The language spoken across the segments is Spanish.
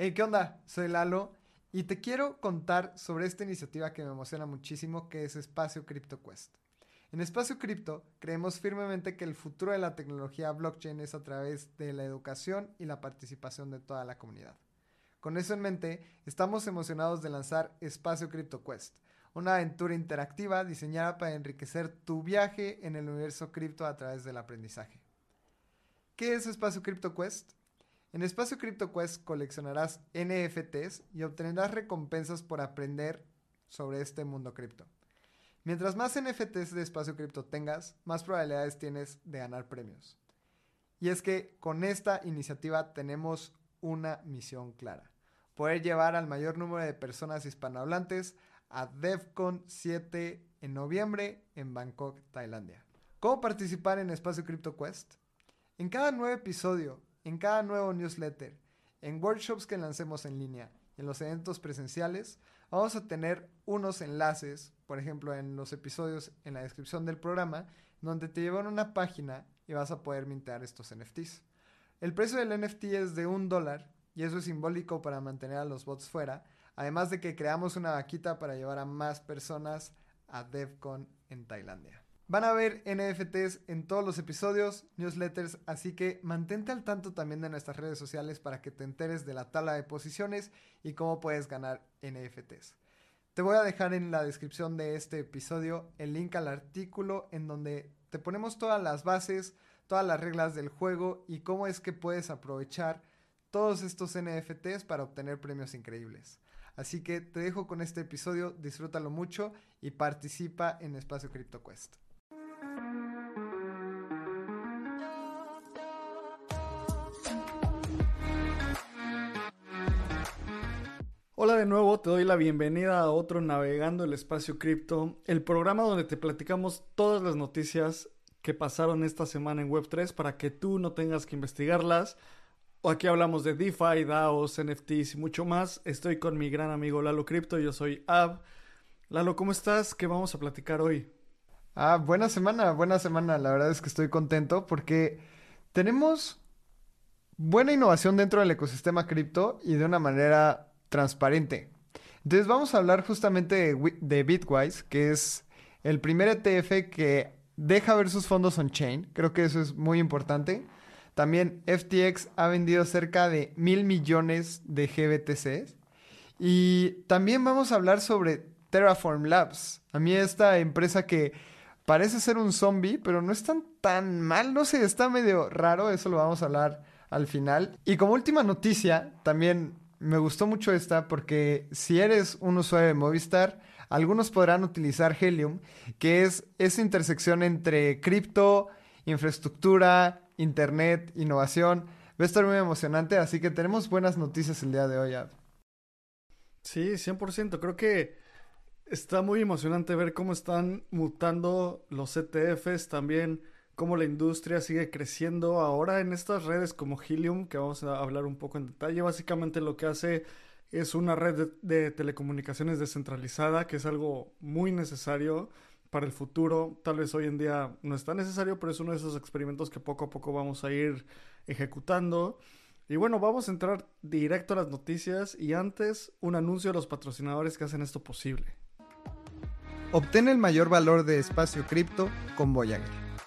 Hey, ¿qué onda? Soy Lalo y te quiero contar sobre esta iniciativa que me emociona muchísimo que es Espacio Crypto Quest. En Espacio Cripto creemos firmemente que el futuro de la tecnología blockchain es a través de la educación y la participación de toda la comunidad. Con eso en mente, estamos emocionados de lanzar Espacio Crypto Quest, una aventura interactiva diseñada para enriquecer tu viaje en el universo cripto a través del aprendizaje. ¿Qué es Espacio Crypto Quest? En Espacio Crypto Quest coleccionarás NFTs y obtendrás recompensas por aprender sobre este mundo cripto. Mientras más NFTs de Espacio Cripto tengas, más probabilidades tienes de ganar premios. Y es que con esta iniciativa tenemos una misión clara. Poder llevar al mayor número de personas hispanohablantes a DevCon 7 en noviembre en Bangkok, Tailandia. ¿Cómo participar en Espacio Crypto Quest? En cada nuevo episodio, en cada nuevo newsletter, en workshops que lancemos en línea, en los eventos presenciales, vamos a tener unos enlaces, por ejemplo, en los episodios en la descripción del programa, donde te llevan una página y vas a poder mintear estos NFTs. El precio del NFT es de un dólar y eso es simbólico para mantener a los bots fuera, además de que creamos una vaquita para llevar a más personas a DevCon en Tailandia. Van a ver NFTs en todos los episodios, newsletters, así que mantente al tanto también de nuestras redes sociales para que te enteres de la tabla de posiciones y cómo puedes ganar NFTs. Te voy a dejar en la descripción de este episodio el link al artículo en donde te ponemos todas las bases, todas las reglas del juego y cómo es que puedes aprovechar todos estos NFTs para obtener premios increíbles. Así que te dejo con este episodio, disfrútalo mucho y participa en Espacio CryptoQuest. Hola de nuevo, te doy la bienvenida a otro Navegando el Espacio Cripto, el programa donde te platicamos todas las noticias que pasaron esta semana en Web3 para que tú no tengas que investigarlas. Aquí hablamos de DeFi, DAOs, NFTs y mucho más. Estoy con mi gran amigo Lalo Crypto, yo soy Ab. Lalo, ¿cómo estás? ¿Qué vamos a platicar hoy? Ah, buena semana, buena semana. La verdad es que estoy contento porque tenemos buena innovación dentro del ecosistema cripto y de una manera transparente. Entonces vamos a hablar justamente de, Bitwise, que es el primer ETF que deja ver sus fondos on-chain. Creo que eso es muy importante. También FTX ha vendido cerca de mil millones de GBTCs. Y también vamos a hablar sobre Terraform Labs. A mí esta empresa que parece ser un zombie, pero no es tan, tan mal. No sé, está medio raro. Eso lo vamos a hablar al final. Y como última noticia, también me gustó mucho esta porque si eres un usuario de Movistar, algunos podrán utilizar Helium, que es esa intersección entre cripto, infraestructura, internet, innovación. Va a estar muy emocionante, así que tenemos buenas noticias el día de hoy. Sí, 100%. Creo que está muy emocionante ver cómo están mutando los ETFs, también cómo la industria sigue creciendo ahora en estas redes como Helium, que vamos a hablar un poco en detalle. Básicamente lo que hace es una red de, telecomunicaciones descentralizada, que es algo muy necesario para el futuro. Tal vez hoy en día no es tan necesario, pero es uno de esos experimentos que poco a poco vamos a ir ejecutando. Y bueno, vamos a entrar directo a las noticias y antes un anuncio de los patrocinadores que hacen esto posible. Obtén el mayor valor de espacio cripto con Voyager.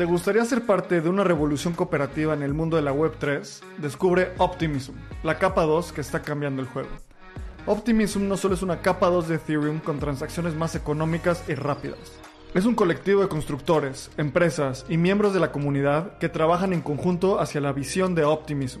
¿Te gustaría ser parte de una revolución cooperativa en el mundo de la Web3? Descubre Optimism, la capa 2 que está cambiando el juego. Optimism no solo es una capa 2 de Ethereum con transacciones más económicas y rápidas Es un colectivo de constructores, empresas y miembros de la comunidad que trabajan en conjunto hacia la visión de Optimism.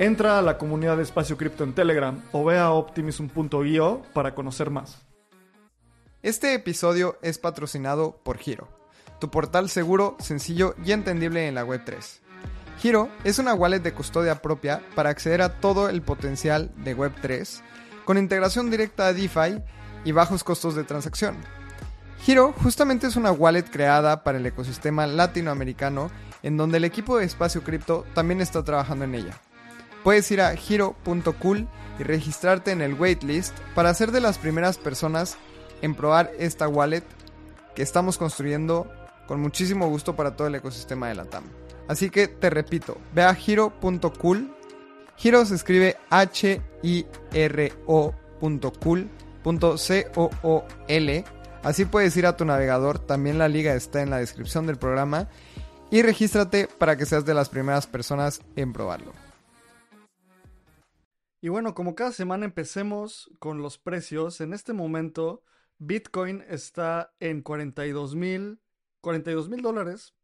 Entra a la comunidad de Espacio Cripto en Telegram o ve a optimism.io para conocer más. Este episodio es patrocinado por Giro, tu portal seguro, sencillo y entendible en la Web3. Giro es una wallet de custodia propia para acceder a todo el potencial de Web3, con integración directa a DeFi y bajos costos de transacción. Giro justamente es una wallet creada para el ecosistema latinoamericano en donde el equipo de Espacio Cripto también está trabajando en ella. Puedes ir a giro.cool y registrarte en el waitlist para ser de las primeras personas en probar esta wallet que estamos construyendo con muchísimo gusto para todo el ecosistema de la TAM. Así que te repito, ve a giro.cool. Giro se escribe H-I-R-O.cool.c-O-O-L. Así puedes ir a tu navegador, también la liga está en la descripción del programa. Y regístrate para que seas de las primeras personas en probarlo. Y bueno, como cada semana empecemos con los precios. En este momento, Bitcoin está en 42 mil 42 mil dólares.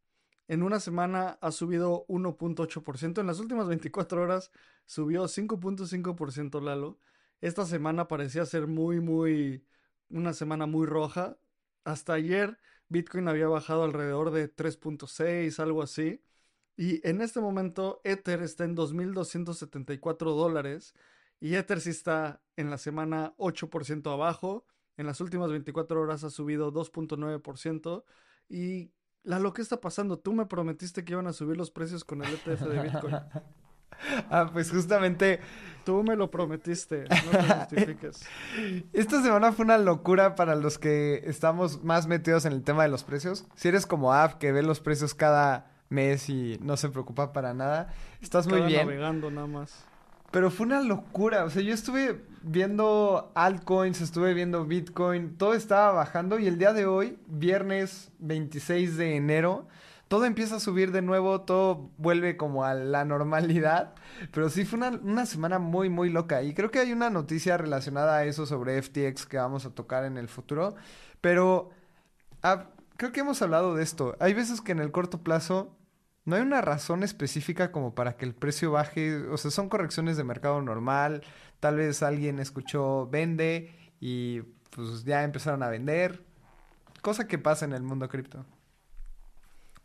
En una semana ha subido 1.8%. En las últimas 24 horas subió 5.5% Lalo. Esta semana parecía ser muy, muy, una semana muy roja. Hasta ayer Bitcoin había bajado alrededor de 3.6, algo así. Y en este momento Ether está en 2.274 dólares y Ether sí está en la semana 8% abajo. En las últimas 24 horas ha subido 2.9%. Y la lo que está pasando, tú me prometiste que iban a subir los precios con el ETF de Bitcoin. ah, pues justamente. Tú me lo prometiste, no te justifiques. Esta semana fue una locura para los que estamos más metidos en el tema de los precios. Si eres como App que ve los precios cada mes y no se preocupa para nada. Estás muy bien. navegando nada más. Pero fue una locura. O sea, yo estuve viendo altcoins, estuve viendo Bitcoin, todo estaba bajando y el día de hoy, viernes 26 de enero, todo empieza a subir de nuevo, todo vuelve como a la normalidad. Pero sí fue una, una semana muy, muy loca. Y creo que hay una noticia relacionada a eso sobre FTX que vamos a tocar en el futuro. Pero ah, creo que hemos hablado de esto. Hay veces que en el corto plazo no hay una razón específica como para que el precio baje. O sea, son correcciones de mercado normal. Tal vez alguien escuchó vende y pues ya empezaron a vender. Cosa que pasa en el mundo cripto.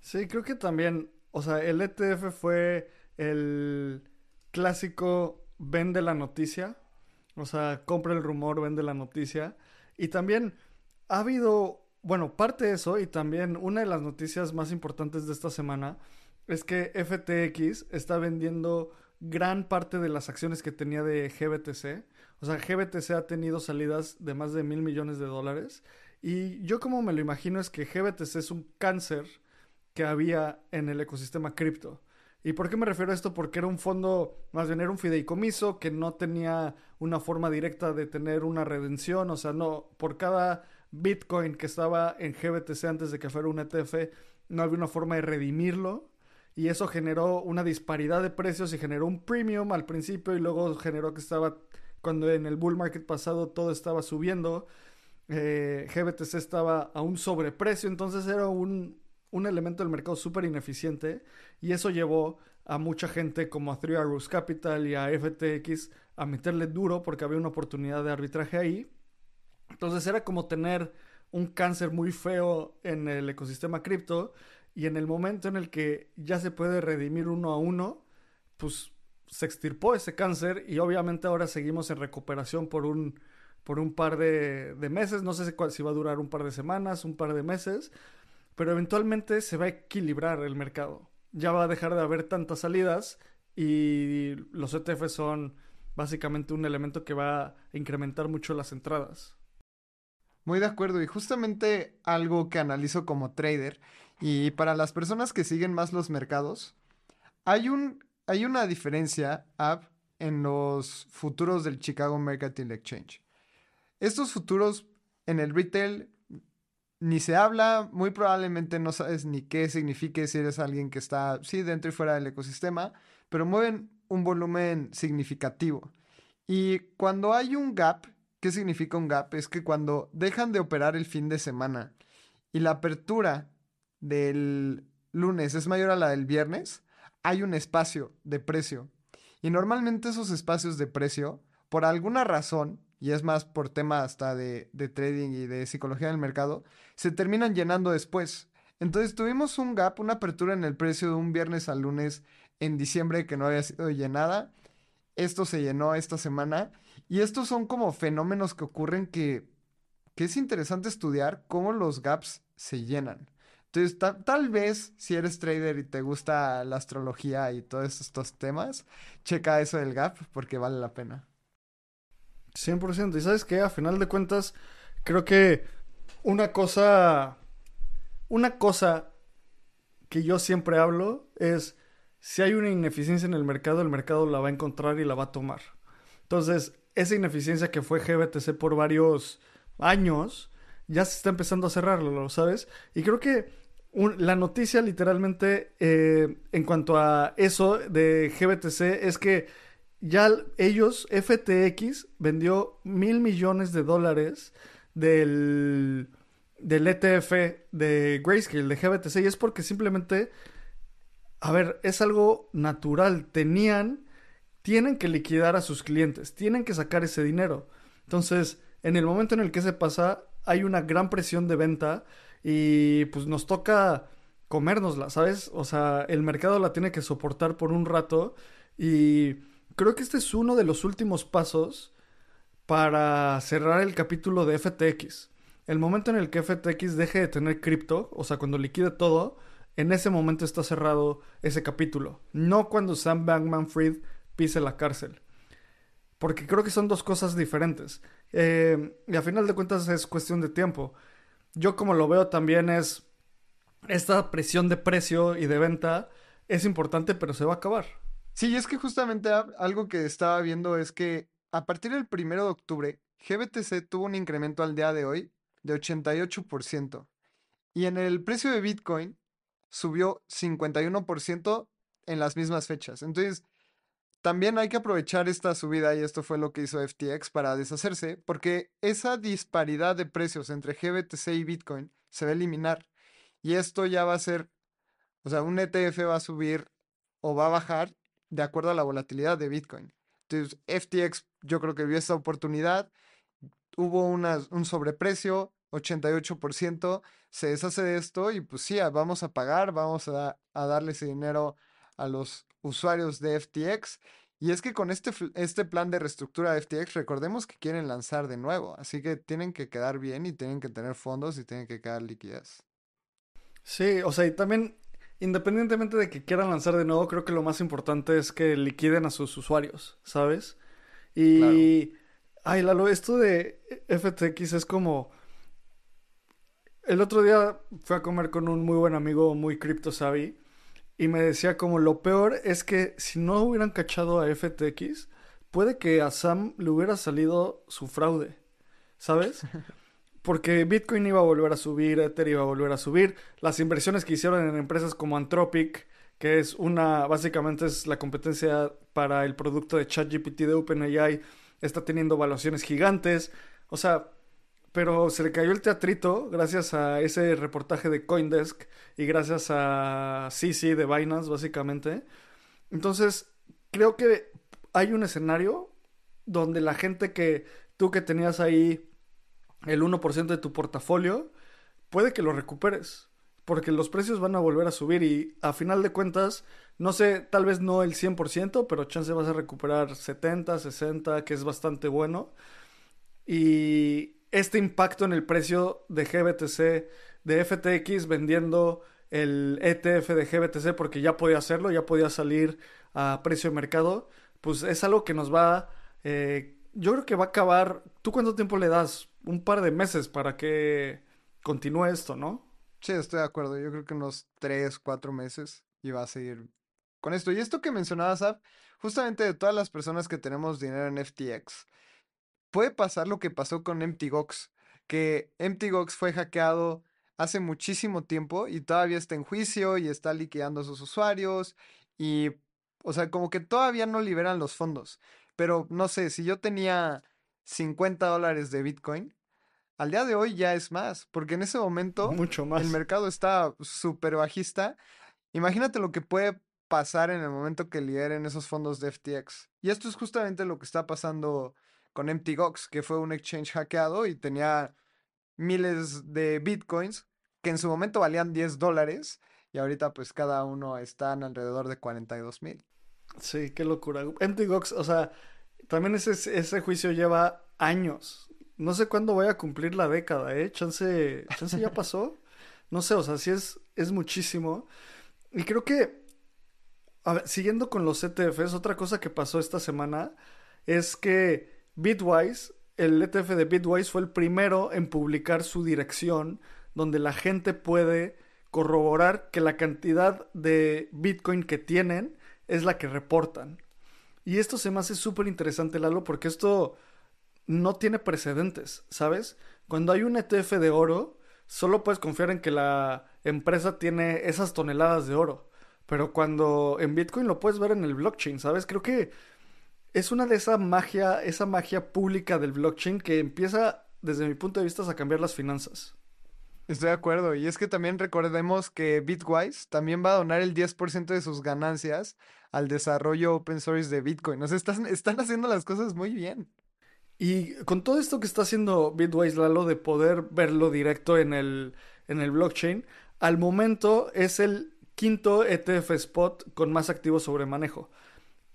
Sí, creo que también, o sea, el ETF fue el clásico vende la noticia. O sea, compra el rumor, vende la noticia. Y también ha habido, bueno, parte de eso y también una de las noticias más importantes de esta semana es que FTX está vendiendo gran parte de las acciones que tenía de GBTC. O sea, GBTC ha tenido salidas de más de mil millones de dólares. Y yo como me lo imagino es que GBTC es un cáncer que había en el ecosistema cripto. ¿Y por qué me refiero a esto? Porque era un fondo, más bien era un fideicomiso que no tenía una forma directa de tener una redención. O sea, no, por cada Bitcoin que estaba en GBTC antes de que fuera un ETF, no había una forma de redimirlo y eso generó una disparidad de precios y generó un premium al principio y luego generó que estaba, cuando en el bull market pasado todo estaba subiendo, eh, GBTC estaba a un sobreprecio, entonces era un, un elemento del mercado súper ineficiente y eso llevó a mucha gente como a Three Arrows Capital y a FTX a meterle duro porque había una oportunidad de arbitraje ahí. Entonces era como tener un cáncer muy feo en el ecosistema cripto y en el momento en el que ya se puede redimir uno a uno, pues se extirpó ese cáncer y obviamente ahora seguimos en recuperación por un, por un par de, meses, no sé si va a durar un par de semanas, un par de meses, pero eventualmente se va a equilibrar el mercado. Ya va a dejar de haber tantas salidas y los ETFs son básicamente un elemento que va a incrementar mucho las entradas. Muy de acuerdo y justamente algo que analizo como trader Y para las personas que siguen más los mercados, hay, un, hay una diferencia Ab, en los futuros del Chicago Mercantile Exchange. Estos futuros en el retail ni se habla, muy probablemente no sabes ni qué signifique si eres alguien que está, sí, dentro y fuera del ecosistema, pero mueven un volumen significativo. Y cuando hay un gap, ¿qué significa un gap? Es que cuando dejan de operar el fin de semana y la apertura del lunes es mayor a la del viernes, hay un espacio de precio. Y normalmente esos espacios de precio, por alguna razón, y es más por tema hasta de, trading y de psicología del mercado, se terminan llenando después. Entonces tuvimos un gap, una apertura en el precio de un viernes al lunes en diciembre que no había sido llenada. Esto se llenó esta semana. Y estos son como fenómenos que ocurren que, que es interesante estudiar cómo los gaps se llenan. Entonces, tal vez si eres trader y te gusta la astrología y todos estos temas, checa eso del gap porque vale la pena. 100%. Y sabes qué, a final de cuentas, creo que una cosa, una cosa que yo siempre hablo es, si hay una ineficiencia en el mercado, el mercado la va a encontrar y la va a tomar. Entonces, esa ineficiencia que fue GBTC por varios años, ya se está empezando a cerrarlo, ¿sabes? Y creo que la noticia literalmente eh, en cuanto a eso de GBTC es que ya ellos, FTX, vendió mil millones de dólares del, del ETF de Grayscale, de GBTC, y es porque simplemente, a ver, es algo natural. Tenían, tienen que liquidar a sus clientes, tienen que sacar ese dinero. Entonces, en el momento en el que se pasa, hay una gran presión de venta y pues nos toca comérnosla, ¿sabes? O sea, el mercado la tiene que soportar por un rato y creo que este es uno de los últimos pasos para cerrar el capítulo de FTX. El momento en el que FTX deje de tener cripto, o sea, cuando liquide todo, en ese momento está cerrado ese capítulo. No cuando Sam Bankman Fried pise la cárcel. Porque creo que son dos cosas diferentes. Eh, y a final de cuentas es cuestión de tiempo. Yo como lo veo también es esta presión de precio y de venta es importante, pero se va a acabar. Sí, es que justamente algo que estaba viendo es que a partir del primero de octubre, GBTC tuvo un incremento al día de hoy de 88%. Y en el precio de Bitcoin subió 51% en las mismas fechas. Entonces, también hay que aprovechar esta subida, y esto fue lo que hizo FTX para deshacerse, porque esa disparidad de precios entre GBTC y Bitcoin se va a eliminar. Y esto ya va a ser, o sea, un ETF va a subir o va a bajar de acuerdo a la volatilidad de Bitcoin. Entonces, FTX yo creo que vio esta oportunidad, hubo un sobreprecio, 88%, se deshace de esto y pues sí, vamos a pagar, vamos a, a darle ese dinero a los usuarios de FTX. Y es que con este, este plan de reestructura de FTX, recordemos que quieren lanzar de nuevo, así que tienen que quedar bien y tienen que tener fondos y tienen que quedar liquidez. Sí, o sea, y también, independientemente de que quieran lanzar de nuevo, creo que lo más importante es que liquiden a sus usuarios, ¿sabes? Y, ay, Lalo, esto de FTX es como... El otro día fui a comer con un muy buen amigo, muy cripto savvy, y me decía como lo peor es que si no hubieran cachado a FTX, puede que a Sam le hubiera salido su fraude, ¿sabes? Porque Bitcoin iba a volver a subir, Ether iba a volver a subir, las inversiones que hicieron en empresas como Anthropic, que es una, básicamente es la competencia para el producto de ChatGPT de OpenAI, está teniendo valuaciones gigantes, o sea, pero se le cayó el teatrito gracias a ese reportaje de Coindesk y gracias a CC de Binance, básicamente. Entonces, creo que hay un escenario donde la gente que tú que tenías ahí el 1% de tu portafolio, puede que lo recuperes. Porque los precios van a volver a subir y a final de cuentas, no sé, tal vez no el 100%, pero chance vas a recuperar 70, 60, que es bastante bueno. Y este impacto en el precio de GBTC, de FTX vendiendo el ETF de GBTC porque ya podía hacerlo, ya podía salir a precio de mercado, pues es algo que nos va, eh, yo creo que va a acabar, ¿tú cuánto tiempo le das? Un par de meses para que continúe esto, ¿no? Sí, estoy de acuerdo. Yo creo que unos tres, cuatro meses y va a seguir con esto. Y esto que mencionabas, Ab, justamente de todas las personas que tenemos dinero en FTX, puede pasar lo que pasó con MTGOX, que MTGOX fue hackeado hace muchísimo tiempo y todavía está en juicio y está liquidando a sus usuarios y, o sea, como que todavía no liberan los fondos. Pero no sé, si yo tenía 50 dólares de Bitcoin, al día de hoy ya es más, porque en ese momento Mucho más. el mercado está súper bajista. Imagínate lo que puede pasar en el momento que liberen esos fondos de FTX. Y esto es justamente lo que está pasando con MTGOX, que fue un exchange hackeado y tenía miles de bitcoins que en su momento valían 10 dólares y ahorita pues cada uno están alrededor de 42 mil. Sí, qué locura. MTGOX, o sea, también ese, ese juicio lleva años. No sé cuándo voy a cumplir la década, ¿eh? Chance, chance ya pasó. No sé, o sea, sí es, es muchísimo. Y creo que, a ver, siguiendo con los ETFs, otra cosa que pasó esta semana es que Bitwise, el ETF de Bitwise fue el primero en publicar su dirección donde la gente puede corroborar que la cantidad de Bitcoin que tienen es la que reportan. Y esto se me hace súper interesante, Lalo, porque esto no tiene precedentes, ¿sabes? Cuando hay un ETF de oro, solo puedes confiar en que la empresa tiene esas toneladas de oro. Pero cuando en Bitcoin lo puedes ver en el blockchain, ¿sabes? Creo que es una de esa magia, esa magia pública del blockchain que empieza, desde mi punto de vista, a cambiar las finanzas. Estoy de acuerdo. Y es que también recordemos que Bitwise también va a donar el 10% de sus ganancias al desarrollo open source de Bitcoin. O sea, están, están haciendo las cosas muy bien. Y con todo esto que está haciendo Bitwise Lalo de poder verlo directo en el, en el blockchain, al momento es el quinto ETF spot con más activos sobre manejo.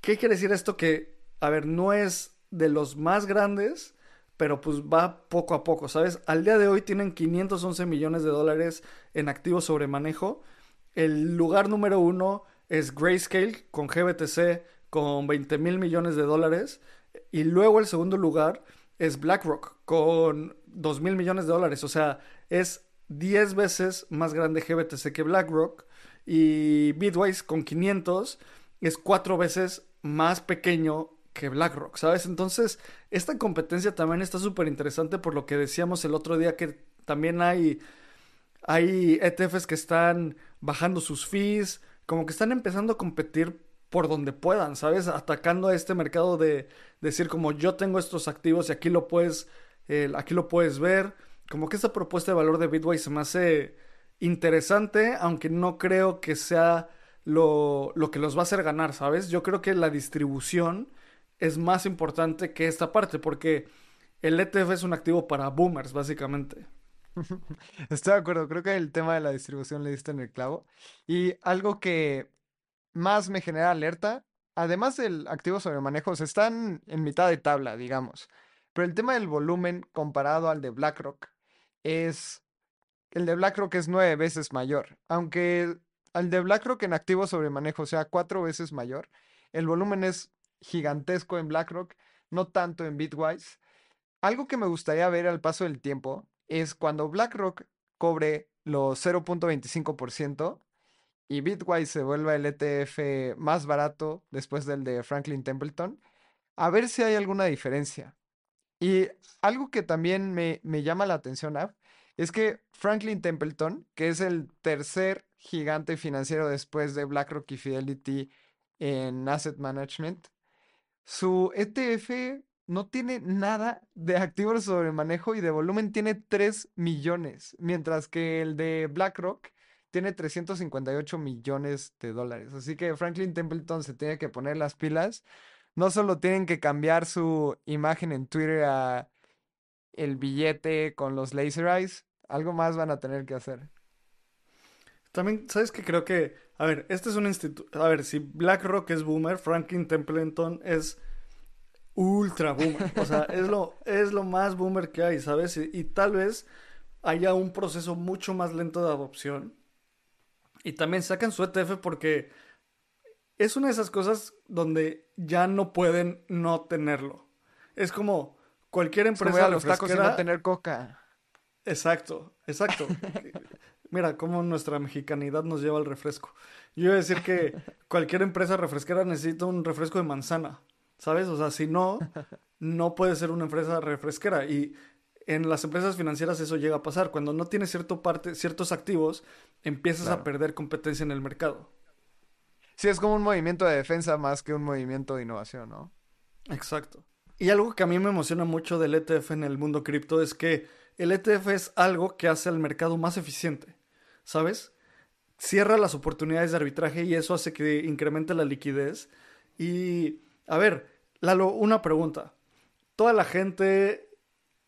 ¿Qué quiere decir esto? Que, a ver, no es de los más grandes, pero pues va poco a poco, ¿sabes? Al día de hoy tienen 511 millones de dólares en activos sobre manejo. El lugar número uno es Grayscale con GBTC con 20 mil millones de dólares. Y luego el segundo lugar es BlackRock con 2 mil millones de dólares. O sea, es 10 veces más grande GBTC que BlackRock. Y Bitwise con 500 es 4 veces más pequeño que BlackRock, ¿sabes? Entonces, esta competencia también está súper interesante por lo que decíamos el otro día que también hay, hay ETFs que están bajando sus fees, como que están empezando a competir por donde puedan, ¿sabes? Atacando a este mercado de decir como yo tengo estos activos y aquí lo puedes, aquí lo puedes ver. Como que esta propuesta de valor de Bitwise se me hace interesante, aunque no creo que sea lo, lo que los va a hacer ganar, ¿sabes? Yo creo que la distribución es más importante que esta parte, porque el ETF es un activo para boomers, básicamente. Estoy de acuerdo, creo que el tema de la distribución le diste en el clavo. Y algo que más me genera alerta, además del activo sobre manejos, están en mitad de tabla, digamos. Pero el tema del volumen comparado al de BlackRock es... El de BlackRock es nueve veces mayor. Aunque al de BlackRock en activo sobre manejo sea cuatro veces mayor, el volumen es gigantesco en BlackRock, no tanto en Bitwise. Algo que me gustaría ver al paso del tiempo es cuando BlackRock cobre los 0.25% y Bitwise se vuelva el ETF más barato después del de Franklin Templeton, a ver si hay alguna diferencia. Y algo que también me, me llama la atención, Ab, es que Franklin Templeton, que es el tercer gigante financiero después de BlackRock y Fidelity en Asset Management, su ETF no tiene nada de activos sobre manejo y de volumen tiene 3 millones, mientras que el de BlackRock tiene 358 millones de dólares. Así que Franklin Templeton se tiene que poner las pilas. No solo tienen que cambiar su imagen en Twitter a el billete con los laser eyes, algo más van a tener que hacer. También, ¿sabes qué? Creo que, a ver, este es un instituto, a ver, si BlackRock es boomer, Franklin Templeton es ultra boomer, o sea, es lo, es lo más boomer que hay, ¿sabes? Y, y tal vez haya un proceso mucho más lento de adopción. Y también sacan su ETF porque es una de esas cosas donde ya no pueden no tenerlo. Es como cualquier empresa a los tacos y no tener coca. Exacto, exacto. Mira cómo nuestra mexicanidad nos lleva al refresco. Yo iba a decir que cualquier empresa refresquera necesita un refresco de manzana, ¿sabes? O sea, si no, no puede ser una empresa refresquera. Y en las empresas financieras eso llega a pasar. Cuando no tienes cierto parte, ciertos activos, empiezas a perder competencia en el mercado. Sí, es como un movimiento de defensa más que un movimiento de innovación, ¿no? Exacto. Y algo que a mí me emociona mucho del ETF en el mundo cripto es que el ETF es algo que hace al mercado más eficiente, ¿sabes? Cierra las oportunidades de arbitraje y eso hace que incremente la liquidez. Y, a ver, Lalo, una pregunta. Toda la gente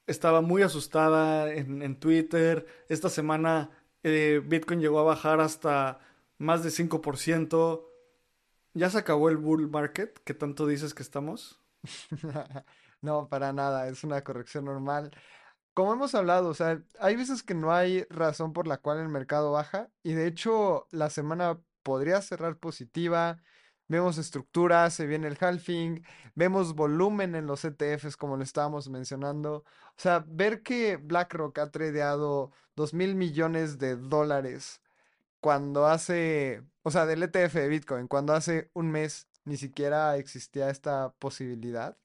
estaba muy asustada en, Twitter. Esta semana eh, Bitcoin llegó a bajar hasta más de 5%. ¿Ya se acabó el bull market que tanto dices que estamos? no, para nada, es una corrección normal. Como hemos hablado, o sea, hay veces que no hay razón por la cual el mercado baja y de hecho la semana podría cerrar positiva. Vemos estructura, se viene el halving, vemos volumen en los ETFs como lo estábamos mencionando. O sea, ver que BlackRock ha tradeado 2 mil millones de dólares cuando hace, o sea, del ETF de Bitcoin, cuando hace un mes ni siquiera existía esta posibilidad.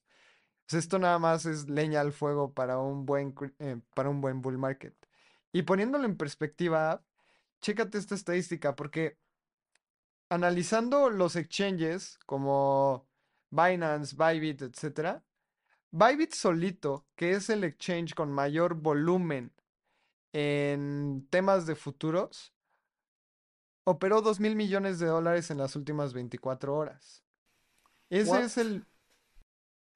Pues esto nada más es leña al fuego para un buen, eh, para un buen bull market. Y poniéndolo en perspectiva, chécate esta estadística, porque analizando los exchanges como Binance, Bybit, etc., Bybit solito, que es el exchange con mayor volumen en temas de futuros, operó 2 mil millones de dólares en las últimas 24 horas. Ese es el.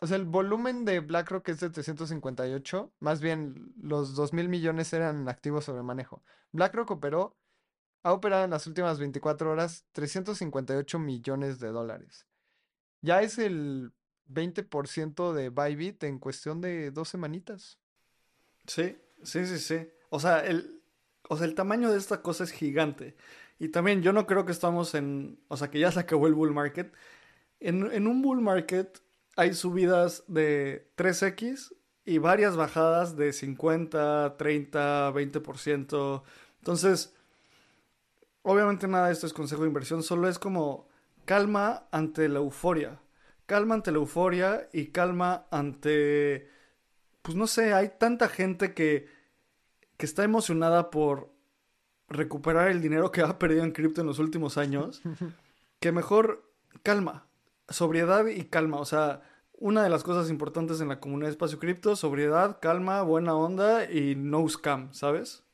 O sea, el volumen de BlackRock es de 358. Más bien, los 2 mil millones eran activos sobre manejo. BlackRock operó, ha operado en las últimas 24 horas 358 millones de dólares. Ya es el 20% de Bybit en cuestión de dos semanitas. Sí, sí, sí, sí. O sea, el, o sea, el tamaño de esta cosa es gigante. Y también yo no creo que estamos en, o sea, que ya se acabó el bull market. En, un bull market hay subidas de 3x y varias bajadas de 50, 30, 20%. Entonces, obviamente nada de esto es consejo de inversión, solo es como calma ante la euforia. Calma ante la euforia y calma ante, pues no sé, hay tanta gente que, que está emocionada por recuperar el dinero que ha perdido en cripto en los últimos años, que mejor calma, sobriedad y calma. O sea, una de las cosas importantes en la comunidad de espacio cripto, sobriedad, calma, buena onda y no scam, ¿sabes?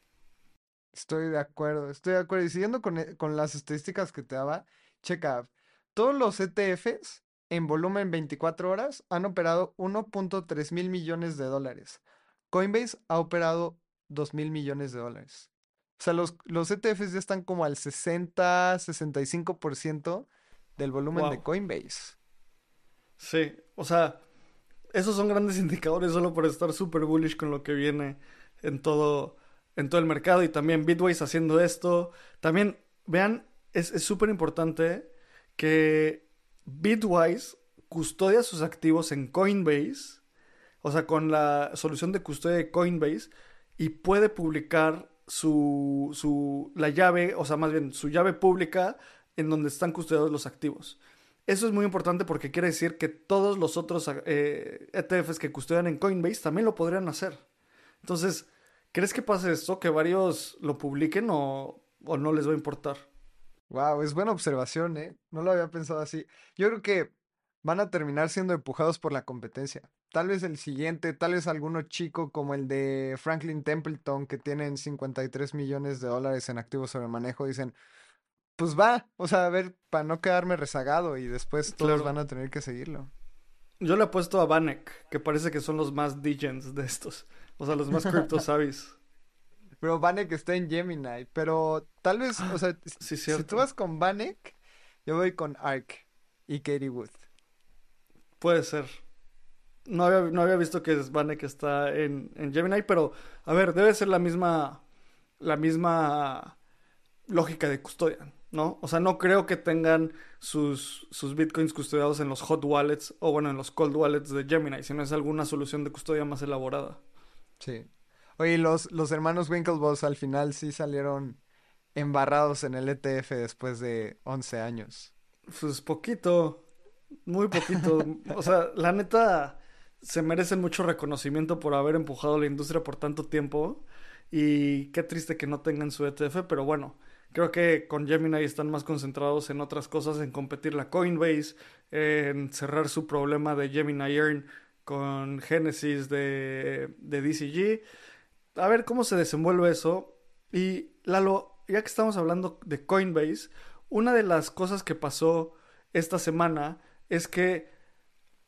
Estoy de acuerdo, estoy de acuerdo. Y siguiendo con, e, con las estadísticas que te daba, checa, todos los ETFs en volumen 24 horas han operado 1.3 mil millones de dólares. Coinbase ha operado 2 mil millones de dólares. O sea, los, los ETFs ya están como al 60, 65% del volumen de Coinbase. Sí, o sea, esos son grandes indicadores solo por estar súper bullish con lo que viene en todo, en todo el mercado y también Bitwise haciendo esto. También, vean, es súper importante que Bitwise custodia sus activos en Coinbase, o sea, con la solución de custodia de Coinbase y puede publicar su, su, la llave, o sea, más bien su llave pública en donde están custodiados los activos. Eso es muy importante porque quiere decir que todos los otros eh, ETFs que custodian en Coinbase también lo podrían hacer. Entonces, ¿crees que pase esto? ¿Que varios lo publiquen o, o no les va a importar? Wow, es buena observación, ¿eh? No lo había pensado así. Yo creo que van a terminar siendo empujados por la competencia. Tal vez el siguiente, tal vez alguno chico como el de Franklin Templeton que tienen 53 millones de dólares en activos sobre manejo, dicen, pues va, o sea, a ver, para no quedarme rezagado y después todos van a tener que seguirlo. Yo le he puesto a Vanek, que parece que son los más degens de estos, o sea, los más crypto savvies. Pero Vanek está en Gemini, pero tal vez, o sea, si tú vas con Vanek, yo voy con Ark y Katie Wood. Puede ser. No había, no había visto que Vanek está en, en Gemini, pero a ver, debe ser la misma, la misma lógica de custodia. ¿No? O sea, no creo que tengan sus, sus bitcoins custodiados en los hot wallets o bueno, en los cold wallets de Gemini, sino es alguna solución de custodia más elaborada. Sí. Oye, los, los hermanos Winklevoss al final sí salieron embarrados en el ETF después de 11 años. Pues poquito, muy poquito. o sea, la neta, se merecen mucho reconocimiento por haber empujado la industria por tanto tiempo. Y qué triste que no tengan su ETF, pero bueno, creo que con Gemini están más concentrados en otras cosas, en competir la Coinbase, en cerrar su problema de Gemini Earn con Genesis de, de DCG. A ver cómo se desenvuelve eso. Y Lalo, ya que estamos hablando de Coinbase, una de las cosas que pasó esta semana es que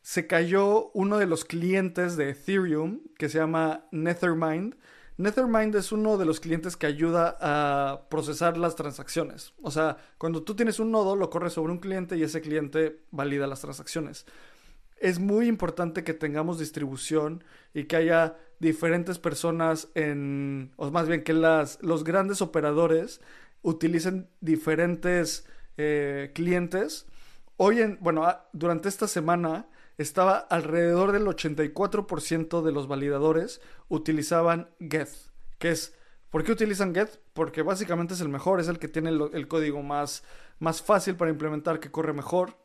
se cayó uno de los clientes de Ethereum que se llama Nethermind. Nethermind es uno de los clientes que ayuda a procesar las transacciones. O sea, cuando tú tienes un nodo, lo corres sobre un cliente y ese cliente valida las transacciones. Es muy importante que tengamos distribución y que haya diferentes personas en, o más bien que las, los grandes operadores utilicen diferentes eh, clientes. Hoy en, bueno, durante esta semana estaba alrededor del 84% de los validadores utilizaban Geth, que es, ¿por qué utilizan Geth? Porque básicamente es el mejor, es el que tiene el, el código más, más fácil para implementar, que corre mejor.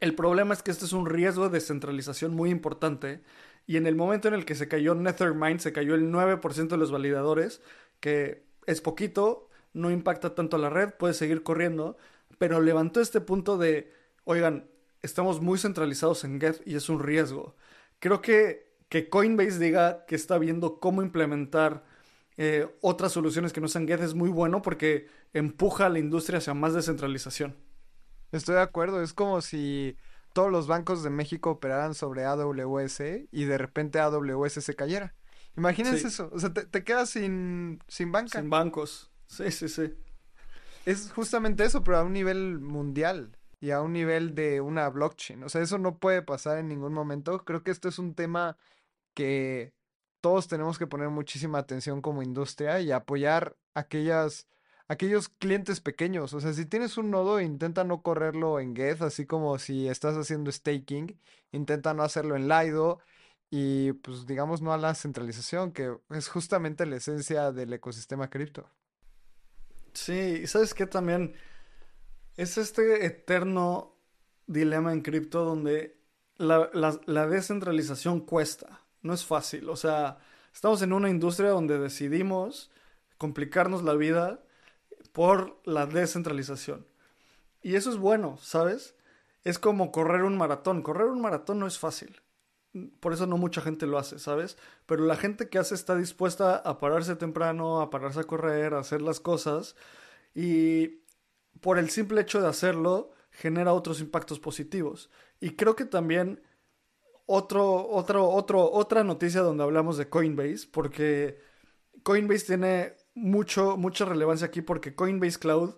El problema es que este es un riesgo de descentralización muy importante y en el momento en el que se cayó Nethermind, se cayó el 9% de los validadores, que es poquito, no impacta tanto a la red, puede seguir corriendo, pero levantó este punto de, oigan, estamos muy centralizados en Get y es un riesgo. Creo que, que Coinbase diga que está viendo cómo implementar eh, otras soluciones que no sean Get es muy bueno porque empuja a la industria hacia más descentralización. Estoy de acuerdo, es como si todos los bancos de México operaran sobre AWS y de repente AWS se cayera. Imagínense eso, o sea, te, quedas sin, sin banca. Sin bancos, sí, sí, sí. Es justamente eso, pero a un nivel mundial y a un nivel de una blockchain. O sea, eso no puede pasar en ningún momento. Creo que esto es un tema que todos tenemos que poner muchísima atención como industria y apoyar aquellas, aquellos clientes pequeños. O sea, si tienes un nodo, intenta no correrlo en Geth, así como si estás haciendo staking, intenta no hacerlo en Lido y pues digamos no a la centralización, que es justamente la esencia del ecosistema cripto. Sí, ¿sabes qué también? Es este eterno dilema en cripto donde la, descentralización cuesta, no es fácil. O sea, estamos en una industria donde decidimos complicarnos la vida por la descentralización. Y eso es bueno, ¿sabes? Es como correr un maratón. Correr un maratón no es fácil. Por eso no mucha gente lo hace, ¿sabes? Pero la gente que hace está dispuesta a pararse temprano, a pararse a correr, a hacer las cosas. Y por el simple hecho de hacerlo, genera otros impactos positivos. Y creo que también otro, otro, otro, otra noticia donde hablamos de Coinbase, porque Coinbase tiene mucho, mucha relevancia aquí porque Coinbase Cloud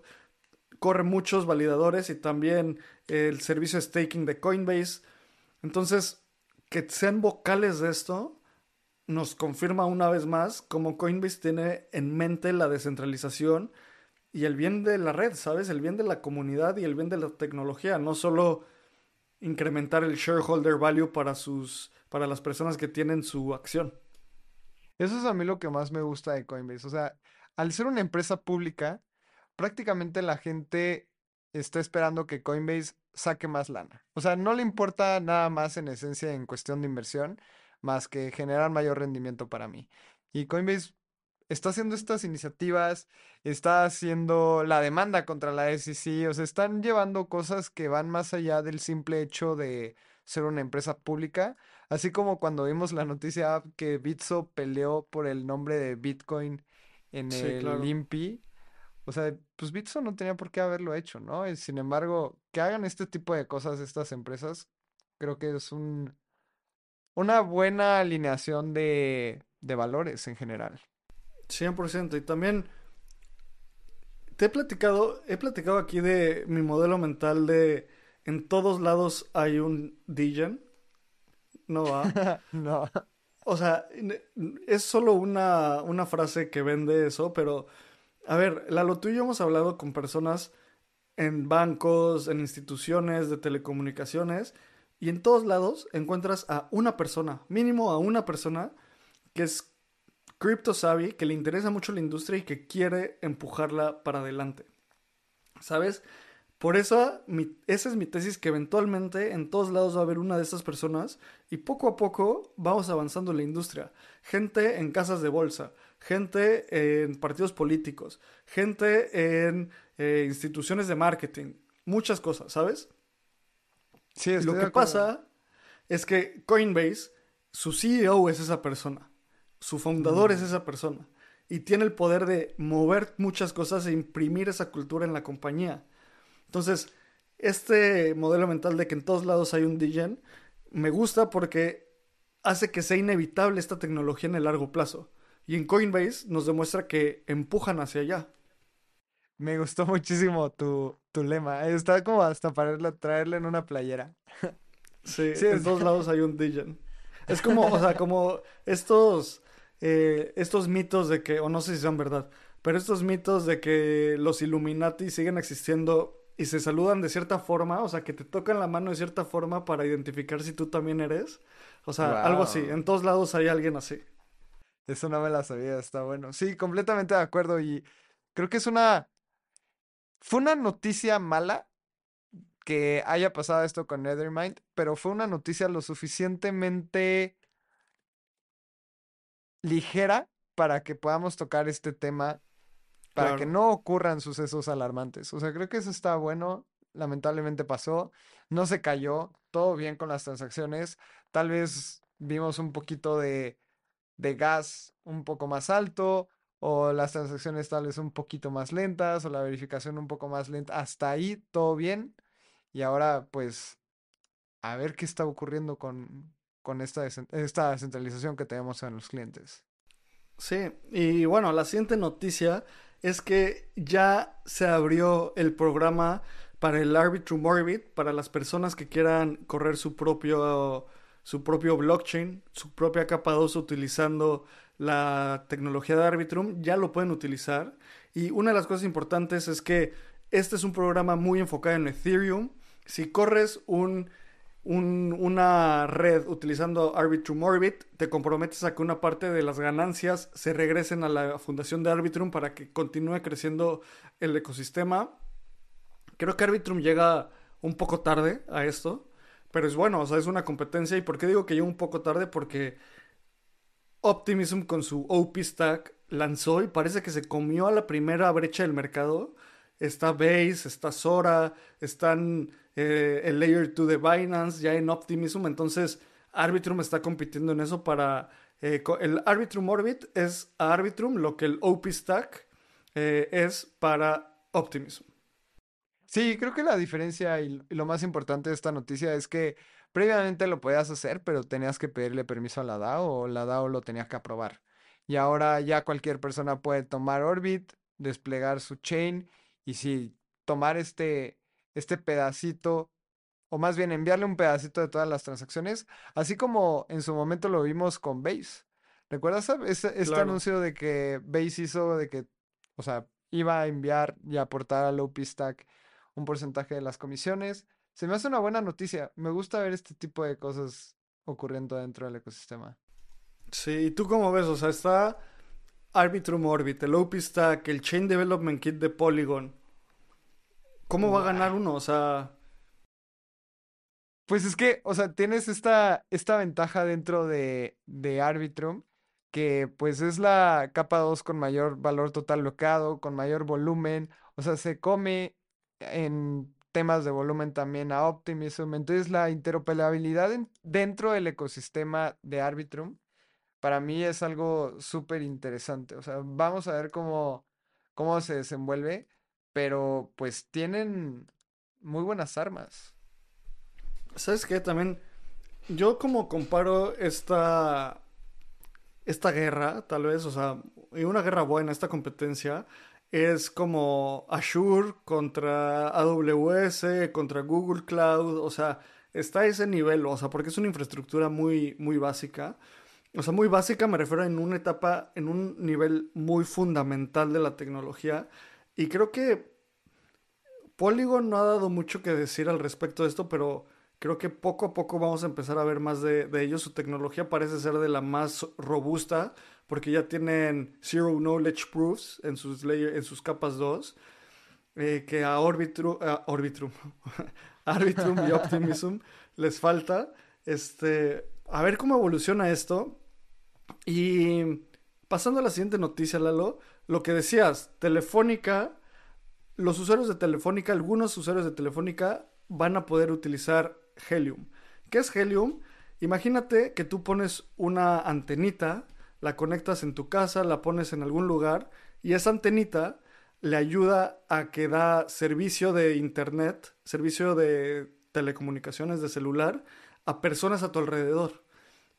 corre muchos validadores y también el servicio staking de Coinbase. Entonces, que sean vocales de esto nos confirma una vez más cómo Coinbase tiene en mente la descentralización y el bien de la red, ¿sabes? El bien de la comunidad y el bien de la tecnología, no solo incrementar el shareholder value para sus para las personas que tienen su acción. Eso es a mí lo que más me gusta de Coinbase, o sea, al ser una empresa pública, prácticamente la gente está esperando que Coinbase saque más lana. O sea, no le importa nada más en esencia en cuestión de inversión, más que generar mayor rendimiento para mí. Y Coinbase está haciendo estas iniciativas, está haciendo la demanda contra la SEC, o sea, están llevando cosas que van más allá del simple hecho de ser una empresa pública, así como cuando vimos la noticia que Bitso peleó por el nombre de Bitcoin en el INPI. O sea, pues Bitso no tenía por qué haberlo hecho, ¿no? Y sin embargo, que hagan este tipo de cosas estas empresas, creo que es un, una buena alineación de, de valores en general. 100%. Y también te he platicado, he platicado aquí de mi modelo mental de en todos lados hay un Degen. No va. no. O sea, es solo una, una frase que vende eso, pero a ver, Lalo, tú y yo hemos hablado con personas en bancos, en instituciones de telecomunicaciones, y en todos lados encuentras a una persona, mínimo a una persona, que es crypto savvy, que le interesa mucho la industria y que quiere empujarla para adelante. ¿Sabes? Por eso, esa es mi tesis, que eventualmente en todos lados va a haber una de estas personas y poco a poco vamos avanzando en la industria. Gente en casas de bolsa, gente en partidos políticos, gente en eh, instituciones de marketing, muchas cosas, ¿sabes? Sí, Lo que pasa es que Coinbase, su CEO es esa persona, su fundador es mm. esa persona y tiene el poder de mover muchas cosas e imprimir esa cultura en la compañía. Entonces, este modelo mental de que en todos lados hay un DJen me gusta porque hace que sea inevitable esta tecnología en el largo plazo. Y en Coinbase nos demuestra que empujan hacia allá. Me gustó muchísimo tu, tu lema. Está como hasta para traerle en una playera. Sí, en todos lados hay un DJen. Es como, o sea, como estos, eh, estos mitos de que, o no sé si son verdad, pero estos mitos de que los Illuminati siguen existiendo y se saludan de cierta forma, o sea, que te tocan la mano de cierta forma para identificar si tú también eres. O sea, algo así. En todos lados hay alguien así. Eso no me la sabía, está bueno. Sí, completamente de acuerdo y creo que es una fue una noticia mala que haya pasado esto con Nethermind, pero fue una noticia lo suficientemente ligera para que podamos tocar este tema, para que no ocurran sucesos alarmantes. O sea, creo que eso está bueno. Lamentablemente pasó, no se cayó, todo bien con las transacciones. Tal vez vimos un poquito de, de gas un poco más alto, o las transacciones tal vez un poquito más lentas o la verificación un poco más lenta. Hasta ahí todo bien. Y ahora pues a ver qué está ocurriendo con, con esta, esta centralización que tenemos en los clientes. Sí, y bueno, la siguiente noticia es que ya se abrió el programa para el Arbitrum Orbit, para las personas que quieran correr su propio, su propio blockchain, su propia capa 2 utilizando la tecnología de Arbitrum, ya lo pueden utilizar. Y una de las cosas importantes es que este es un programa muy enfocado en Ethereum. Si corres un, una red utilizando Arbitrum Orbit, te comprometes a que una parte de las ganancias se regresen a la fundación de Arbitrum para que continúe creciendo el ecosistema. Creo que Arbitrum llega un poco tarde a esto, pero es bueno, o sea, es una competencia. ¿Y por qué digo que llega un poco tarde? Porque Optimism con su OP Stack lanzó y parece que se comió a la primera brecha del mercado. Está Base, está Sora, están eh, el Layer 2 de Binance ya en Optimism. Entonces, Arbitrum está compitiendo en eso para... Eh, el Arbitrum Orbit es a Arbitrum lo que el OP Stack eh, es para Optimism. Sí, creo que la diferencia y lo más importante de esta noticia es que Previamente lo podías hacer, pero tenías que pedirle permiso a la DAO o la DAO lo tenía que aprobar. Y ahora ya cualquier persona puede tomar Orbit, desplegar su chain y si tomar este, este pedacito, o más bien enviarle un pedacito de todas las transacciones, así como en su momento lo vimos con Base. ¿Recuerdas este, este anuncio de que Base hizo de que, o sea, iba a enviar y aportar al OP Stack un porcentaje de las comisiones? Se me hace una buena noticia. Me gusta ver este tipo de cosas ocurriendo dentro del ecosistema. Sí, ¿y tú cómo ves? O sea, está Arbitrum Orbit, el OP Stack, el Chain Development Kit de Polygon. ¿Cómo va a ganar uno? O sea... Pues es que, o sea, tienes esta, esta ventaja dentro de, de Arbitrum, que pues es la capa 2 con mayor valor total bloqueado, con mayor volumen, o sea, se come en temas de volumen también a Optimism. Entonces la interoperabilidad dentro del ecosistema de Arbitrum para mí es algo súper interesante. O sea, vamos a ver cómo, cómo se desenvuelve, pero pues tienen muy buenas armas. ¿Sabes qué? También yo como comparo esta, esta guerra, tal vez, o sea, una guerra buena, esta competencia, es como Azure contra AWS, contra Google Cloud, o sea, está a ese nivel, o sea, porque es una infraestructura muy, muy básica. O sea, muy básica me refiero en una etapa, en un nivel muy fundamental de la tecnología. Y creo que Polygon no ha dado mucho que decir al respecto de esto, pero Creo que poco a poco vamos a empezar a ver más de, ellos. Su tecnología parece ser de la más robusta porque ya tienen Zero Knowledge Proofs en sus, capas 2. Eh, que a Orbitrum, a Arbitrum y Optimism les falta. Este, a ver cómo evoluciona esto. Y pasando a la siguiente noticia, Lalo, lo que decías, Telefónica, los usuarios de Telefónica, algunos usuarios de Telefónica van a poder utilizar Helium. ¿Qué es Helium? Imagínate que tú pones una antenita, la conectas en tu casa, la pones en algún lugar y esa antenita le ayuda a que da servicio de internet, servicio de telecomunicaciones de celular a personas a tu alrededor.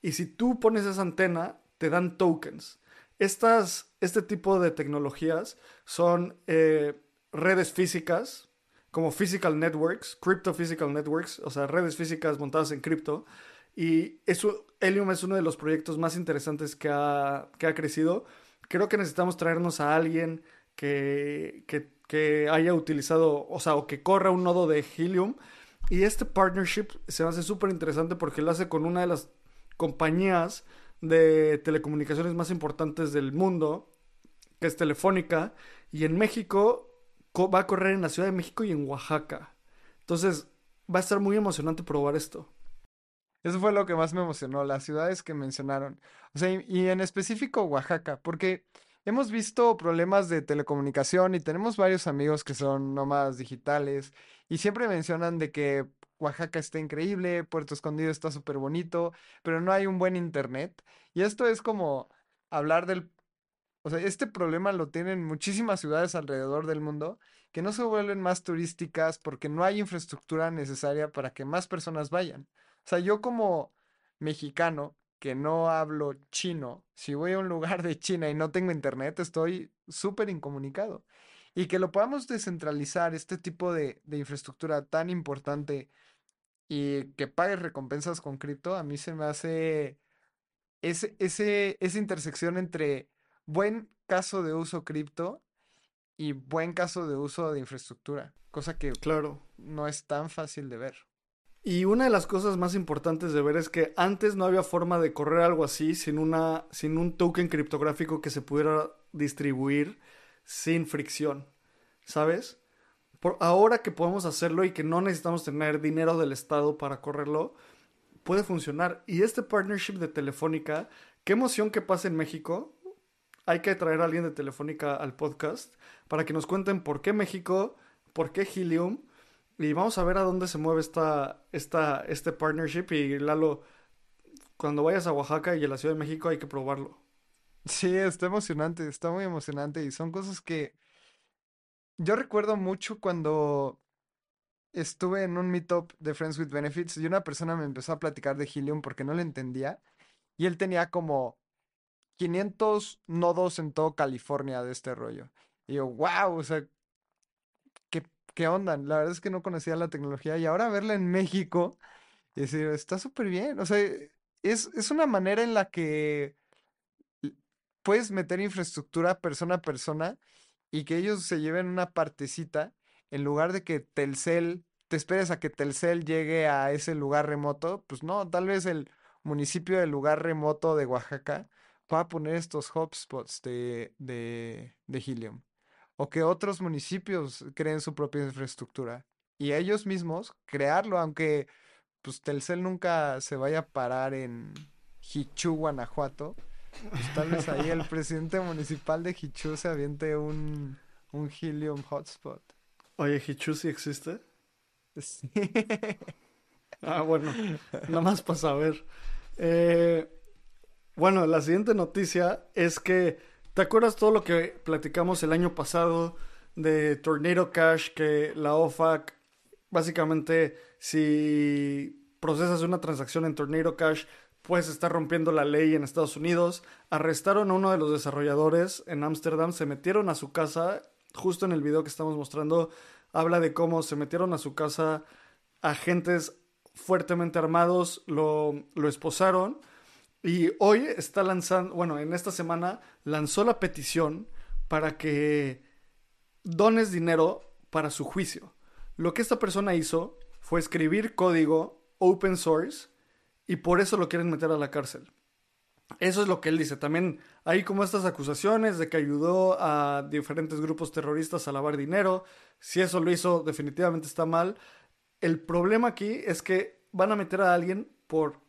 Y si tú pones esa antena, te dan tokens. Estas, este tipo de tecnologías son eh, redes físicas, como physical networks, crypto physical networks, o sea, redes físicas montadas en cripto. Y eso, Helium es uno de los proyectos más interesantes que ha, que ha crecido. Creo que necesitamos traernos a alguien que, que, que haya utilizado, o sea, o que corra un nodo de Helium. Y este partnership se me hace súper interesante porque lo hace con una de las compañías de telecomunicaciones más importantes del mundo, que es Telefónica. Y en México va a correr en la Ciudad de México y en Oaxaca. Entonces, va a estar muy emocionante probar esto. Eso fue lo que más me emocionó, las ciudades que mencionaron. O sea, y, en específico Oaxaca, porque hemos visto problemas de telecomunicación y tenemos varios amigos que son nómadas digitales y siempre mencionan de que Oaxaca está increíble, Puerto Escondido está súper bonito, pero no hay un buen internet. Y esto es como hablar del o sea, este problema lo tienen muchísimas ciudades alrededor del mundo que no se vuelven más turísticas porque no hay infraestructura necesaria para que más personas vayan. O sea, yo como mexicano que no hablo chino, si voy a un lugar de China y no tengo internet, estoy súper incomunicado. Y que lo podamos descentralizar, este tipo de, de infraestructura tan importante y que pague recompensas con cripto, a mí se me hace ese, ese, esa intersección entre buen caso de uso cripto y buen caso de uso de infraestructura, cosa que claro. no es tan fácil de ver. Y una de las cosas más importantes de ver es que antes no había forma de correr algo así sin, una, sin un token criptográfico que se pudiera distribuir sin fricción, ¿sabes? Por ahora que podemos hacerlo y que no necesitamos tener dinero del Estado para correrlo, puede funcionar. Y este partnership de Telefónica, qué emoción que pase en México, hay que traer a alguien de Telefónica al podcast para que nos cuenten por qué México, por qué Helium. Y vamos a ver a dónde se mueve esta, esta, este partnership. Y Lalo, cuando vayas a Oaxaca y a la Ciudad de México hay que probarlo. Sí, está emocionante, está muy emocionante. Y son cosas que yo recuerdo mucho cuando estuve en un meetup de Friends with Benefits y una persona me empezó a platicar de Helium porque no le entendía. Y él tenía como 500 nodos en todo California de este rollo. Y yo, wow, o sea, ¿qué, qué onda? La verdad es que no conocía la tecnología y ahora verla en México y decir, está súper bien. O sea, es, es una manera en la que puedes meter infraestructura persona a persona y que ellos se lleven una partecita en lugar de que Telcel, te esperes a que Telcel llegue a ese lugar remoto, pues no, tal vez el municipio del lugar remoto de Oaxaca a poner estos hotspots de, de, de Helium. O que otros municipios creen su propia infraestructura. Y ellos mismos crearlo, aunque pues Telcel nunca se vaya a parar en Hichu, Guanajuato. Pues tal vez ahí el presidente municipal de Hichu se aviente un, un Helium hotspot. Oye, ¿Hichu sí existe? Sí. ah, bueno, nada más para saber. Eh, bueno, la siguiente noticia es que, ¿te acuerdas todo lo que platicamos el año pasado de Tornado Cash? Que la OFAC, básicamente, si procesas una transacción en Tornado Cash, puedes estar rompiendo la ley en Estados Unidos. Arrestaron a uno de los desarrolladores en Ámsterdam, se metieron a su casa, justo en el video que estamos mostrando, habla de cómo se metieron a su casa agentes fuertemente armados, lo, lo esposaron y hoy está lanzando, bueno, en esta semana lanzó la petición para que dones dinero para su juicio. Lo que esta persona hizo fue escribir código open source y por eso lo quieren meter a la cárcel. Eso es lo que él dice. También hay como estas acusaciones de que ayudó a diferentes grupos terroristas a lavar dinero. Si eso lo hizo, definitivamente está mal. El problema aquí es que van a meter a alguien por,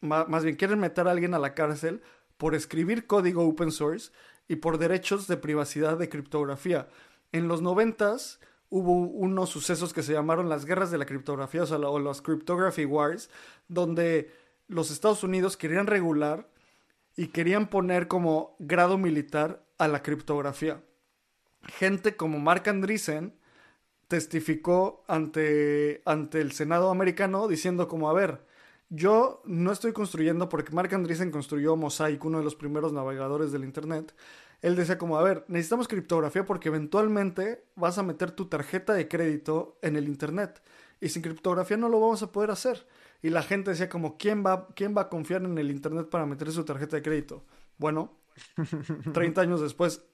más bien quieren meter a alguien a la cárcel por escribir código open source y por derechos de privacidad de criptografía. En los noventas hubo unos sucesos que se llamaron las guerras de la criptografía, o sea, o los cryptography wars, donde los Estados Unidos querían regular y querían poner como grado militar a la criptografía. Gente como Mark Andreessen testificó ante, ante el Senado americano diciendo como, a ver, yo no estoy construyendo, porque Mark Andreessen construyó Mosaic, uno de los primeros navegadores del Internet. Él decía como, a ver, necesitamos criptografía porque eventualmente vas a meter tu tarjeta de crédito en el Internet. Y sin criptografía no lo vamos a poder hacer. Y la gente decía como, ¿quién va, quién va a confiar en el Internet para meter su tarjeta de crédito? Bueno, 30 años después,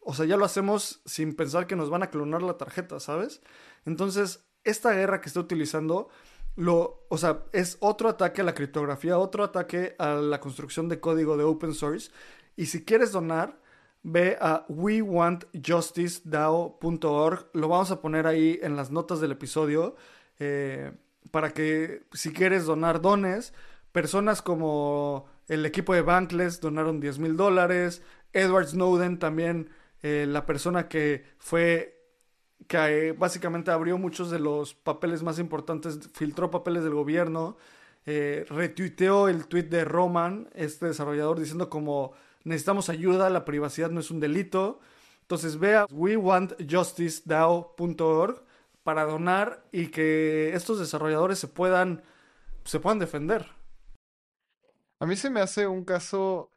o sea, ya lo hacemos sin pensar que nos van a clonar la tarjeta, ¿sabes? Entonces, esta guerra que está utilizando lo, o sea, es otro ataque a la criptografía, otro ataque a la construcción de código de open source. Y si quieres donar, ve a wewantjusticedao.org. Lo vamos a poner ahí en las notas del episodio eh, para que si quieres donar, dones. Personas como el equipo de Bankless donaron 10 mil dólares. Edward Snowden también, eh, la persona que fue que eh, básicamente abrió muchos de los papeles más importantes, filtró papeles del gobierno, eh, retuiteó el tweet de Roman, este desarrollador, diciendo como necesitamos ayuda, la privacidad no es un delito. Entonces vea wewantjusticedao.org para donar y que estos desarrolladores se puedan, se puedan defender. A mí se me hace un caso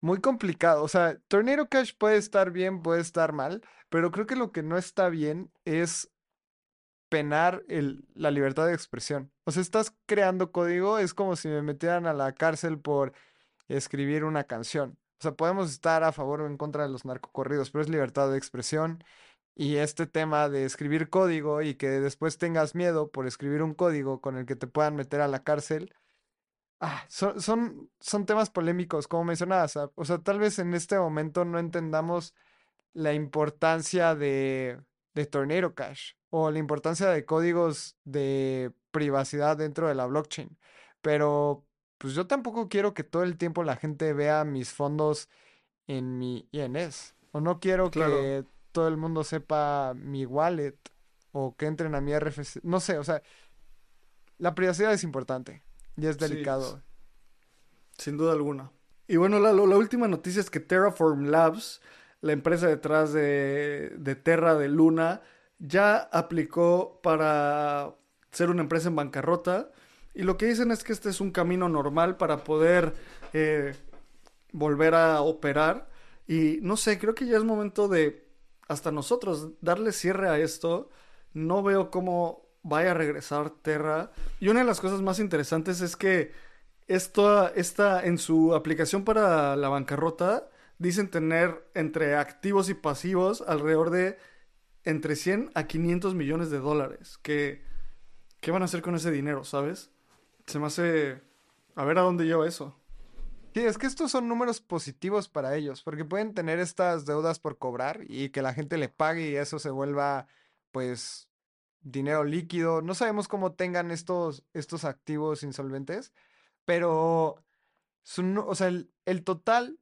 muy complicado. O sea, Tornado Cash puede estar bien, puede estar mal, pero creo que lo que no está bien es penar el, la libertad de expresión. O sea, estás creando código, es como si me metieran a la cárcel por escribir una canción. O sea, podemos estar a favor o en contra de los narcocorridos, pero es libertad de expresión. Y este tema de escribir código y que después tengas miedo por escribir un código con el que te puedan meter a la cárcel, Ah, son, son, son temas polémicos, como mencionabas. O sea, tal vez en este momento no entendamos la importancia de, de Tornado Cash o la importancia de códigos de privacidad dentro de la blockchain. Pero pues yo tampoco quiero que todo el tiempo la gente vea mis fondos en mi INS. O no quiero que todo el mundo sepa mi wallet o que entren a mi RFC. No sé, o sea, la privacidad es importante. Y es delicado. sin duda alguna. Y bueno, la, la, última noticia es que Terraform Labs, la empresa detrás de, de Terra de Luna, ya aplicó para ser una empresa en bancarrota. Y lo que dicen es que este es un camino normal para poder eh, volver a operar. Y no sé, creo que ya es momento de hasta nosotros darle cierre a esto. No veo cómo vaya a regresar Terra. Y una de las cosas más interesantes es que esto está en su aplicación para la bancarrota dicen tener entre activos y pasivos alrededor de entre 100 a 500 millones de dólares. ¿Qué, ¿Qué van a hacer con ese dinero, sabes? Se me hace... A ver a dónde lleva eso. Sí, es que estos son números positivos para ellos, porque pueden tener estas deudas por cobrar y que la gente le pague y eso se vuelva, pues, dinero líquido. No sabemos cómo tengan estos, estos activos insolventes, pero o sea, el, total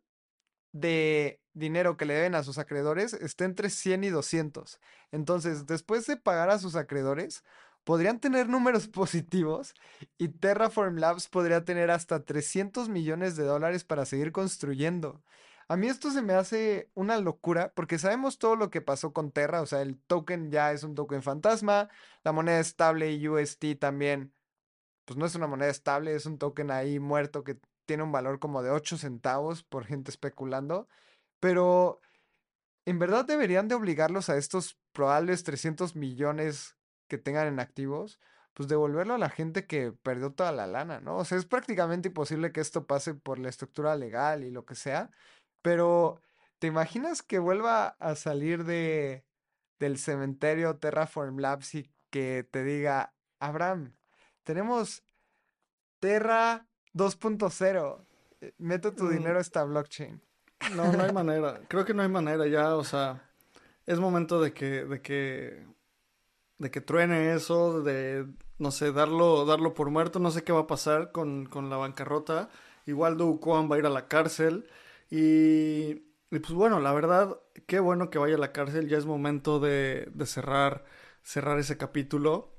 de dinero que le deben a sus acreedores está entre 100 y 200. Entonces, después de pagar a sus acreedores, podrían tener números positivos y Terraform Labs podría tener hasta 300 millones de dólares para seguir construyendo. A mí esto se me hace una locura porque sabemos todo lo que pasó con Terra, o sea, el token ya es un token fantasma, la moneda estable UST también, pues no es una moneda estable, es un token ahí muerto que tiene un valor como de 8 centavos por gente especulando, pero en verdad deberían de obligarlos a estos probables 300 millones que tengan en activos, pues devolverlo a la gente que perdió toda la lana, ¿no? O sea, es prácticamente imposible que esto pase por la estructura legal y lo que sea, pero, ¿te imaginas que vuelva a salir de, del cementerio Terraform Labs y que te diga, Abraham, Tenemos Terra 2.0. Eh, Meto tu Mm. dinero a esta blockchain. No, no hay manera. Creo que no hay manera ya, o sea, es momento de que, de que, de que truene eso, de, no sé, darlo, darlo por muerto. No sé qué va a pasar con, con la bancarrota. Igual Kwon va a ir a la cárcel. Y, y pues bueno, la verdad, qué bueno que vaya a la cárcel. Ya es momento de, de cerrar, cerrar ese capítulo.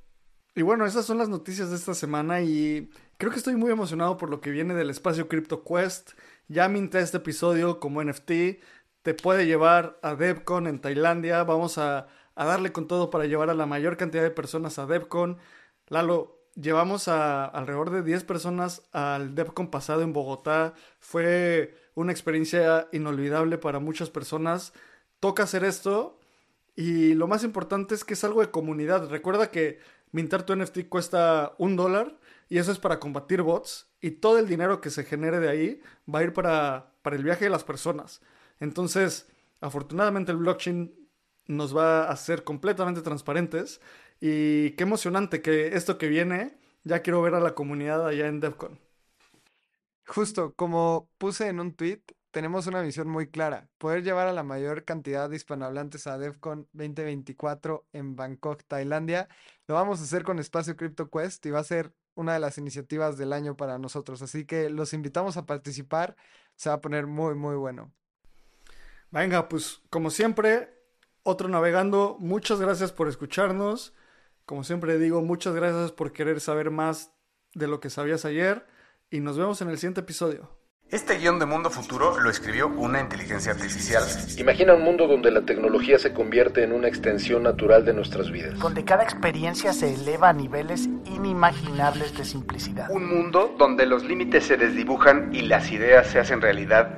Y bueno, esas son las noticias de esta semana y creo que estoy muy emocionado por lo que viene del espacio Crypto Quest. Ya minté este episodio como NFT. Te puede llevar a DevCon en Tailandia. Vamos a, a darle con todo para llevar a la mayor cantidad de personas a DevCon. Lalo, llevamos a alrededor de 10 personas al DevCon pasado en Bogotá. Fue una experiencia inolvidable para muchas personas. Toca hacer esto y lo más importante es que es algo de comunidad. Recuerda que mintar tu NFT cuesta un dólar y eso es para combatir bots y todo el dinero que se genere de ahí va a ir para, para el viaje de las personas. Entonces, afortunadamente el blockchain nos va a hacer completamente transparentes y qué emocionante que esto que viene, ya quiero ver a la comunidad allá en DevCon. Justo, como puse en un tweet, tenemos una misión muy clara, poder llevar a la mayor cantidad de hispanohablantes a DevCon 2024 en Bangkok, Tailandia. Lo vamos a hacer con Espacio Crypto Quest y va a ser una de las iniciativas del año para nosotros, así que los invitamos a participar, se va a poner muy, muy bueno. Venga, pues como siempre, otro navegando, muchas gracias por escucharnos. Como siempre digo, muchas gracias por querer saber más de lo que sabías ayer y nos vemos en el siguiente episodio. Este guion de Mundo Futuro lo escribió una inteligencia artificial. Imagina un mundo donde la tecnología se convierte en una extensión natural de nuestras vidas. donde cada experiencia se eleva a niveles inimaginables de simplicidad. Un mundo donde los límites se desdibujan y las ideas se hacen realidad